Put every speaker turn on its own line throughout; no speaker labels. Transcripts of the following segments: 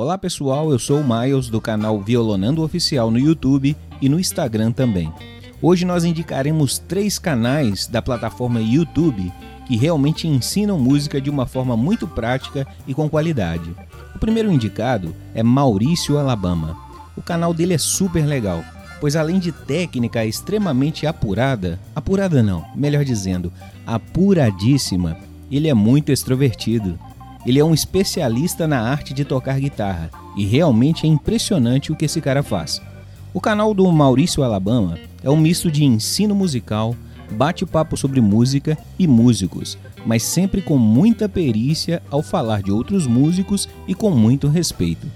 Olá pessoal, eu sou o Miles do canal Violonando Oficial no YouTube e no Instagram também. Hoje nós indicaremos três canais da plataforma YouTube que realmente ensinam música de uma forma muito prática e com qualidade. O primeiro indicado é Maurício Alabama. O canal dele é super legal, pois além de técnica extremamente apurada, apurada não, melhor dizendo, apuradíssima, ele é muito extrovertido. Ele é um especialista na arte de tocar guitarra e realmente é impressionante o que esse cara faz. O canal do Maurício Alabama é um misto de ensino musical, bate-papo sobre música e músicos, mas sempre com muita perícia ao falar de outros músicos e com muito respeito.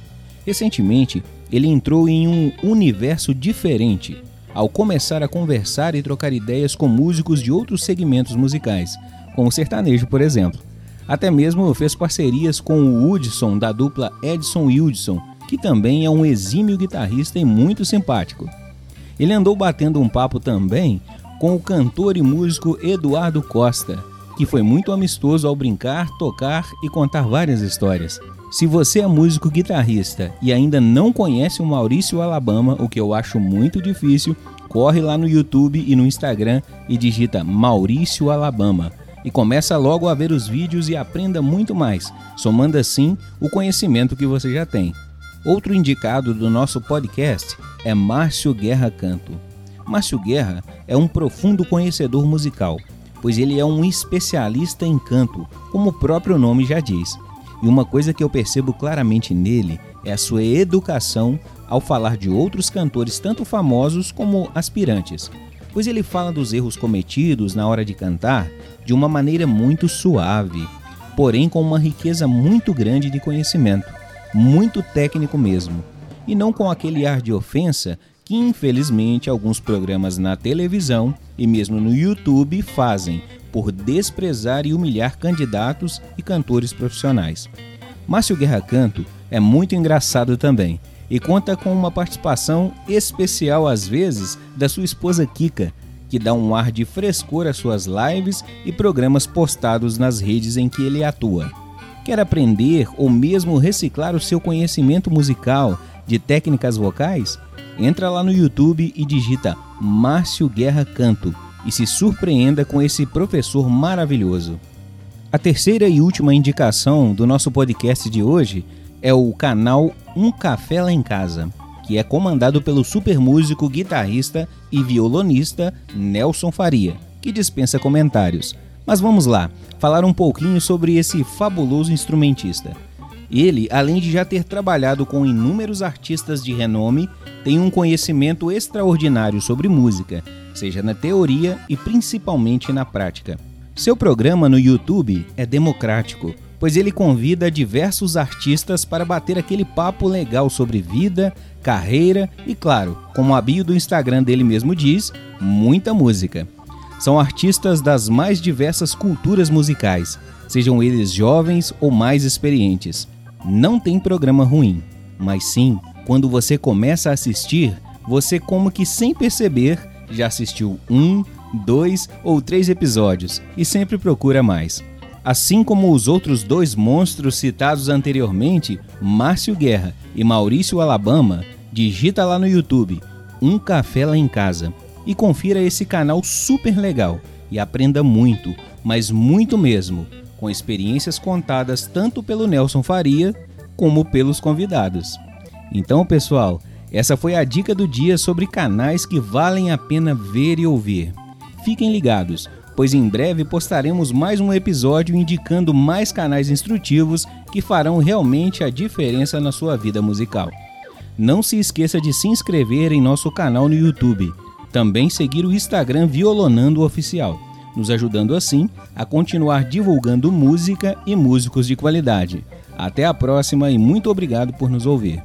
Recentemente, ele entrou em um universo diferente ao começar a conversar e trocar ideias com músicos de outros segmentos musicais, como o sertanejo, por exemplo. Até mesmo fez parcerias com o Hudson da dupla Edson Hudson, que também é um exímio guitarrista e muito simpático. Ele andou batendo um papo também com o cantor e músico Eduardo Costa, que foi muito amistoso ao brincar, tocar e contar várias histórias. Se você é músico guitarrista e ainda não conhece o Maurício Alabama, o que eu acho muito difícil, corre lá no YouTube e no Instagram e digita Maurício Alabama e começa logo a ver os vídeos e aprenda muito mais, somando assim o conhecimento que você já tem. Outro indicado do nosso podcast é Márcio Guerra Canto. Márcio Guerra é um profundo conhecedor musical, pois ele é um especialista em canto, como o próprio nome já diz. E uma coisa que eu percebo claramente nele é a sua educação ao falar de outros cantores, tanto famosos como aspirantes pois ele fala dos erros cometidos na hora de cantar de uma maneira muito suave, porém com uma riqueza muito grande de conhecimento, muito técnico mesmo, e não com aquele ar de ofensa que infelizmente alguns programas na televisão e mesmo no YouTube fazem por desprezar e humilhar candidatos e cantores profissionais. Márcio Guerra Canto é muito engraçado também e conta com uma participação especial às vezes da sua esposa Kika, que dá um ar de frescor às suas lives e programas postados nas redes em que ele atua. Quer aprender ou mesmo reciclar o seu conhecimento musical de técnicas vocais? Entra lá no YouTube e digita Márcio Guerra Canto e se surpreenda com esse professor maravilhoso. A terceira e última indicação do nosso podcast de hoje é o canal Um Café Lá em Casa, que é comandado pelo super músico, guitarrista e violonista Nelson Faria, que dispensa comentários. Mas vamos lá, falar um pouquinho sobre esse fabuloso instrumentista. Ele, além de já ter trabalhado com inúmeros artistas de renome, tem um conhecimento extraordinário sobre música, seja na teoria e principalmente na prática. Seu programa no YouTube é democrático, pois ele convida diversos artistas para bater aquele papo legal sobre vida, carreira e, claro, como a bio do Instagram dele mesmo diz, muita música. São artistas das mais diversas culturas musicais, sejam eles jovens ou mais experientes. Não tem programa ruim, mas sim, quando você começa a assistir, você, como que sem perceber, já assistiu um, dois ou três episódios e sempre procura mais. Assim como os outros dois monstros citados anteriormente, Márcio Guerra e Maurício Alabama, digita lá no YouTube Um Café Lá em Casa e confira esse canal super legal e aprenda muito, mas muito mesmo, com experiências contadas tanto pelo Nelson Faria como pelos convidados. Então, pessoal, essa foi a dica do dia sobre canais que valem a pena ver e ouvir. Fiquem ligados, pois em breve postaremos mais um episódio indicando mais canais instrutivos que farão realmente a diferença na sua vida musical. Não se esqueça de se inscrever em nosso canal no YouTube, também seguir o Instagram Violonando Oficial, nos ajudando assim a continuar divulgando música e músicos de qualidade. Até a próxima e muito obrigado por nos ouvir.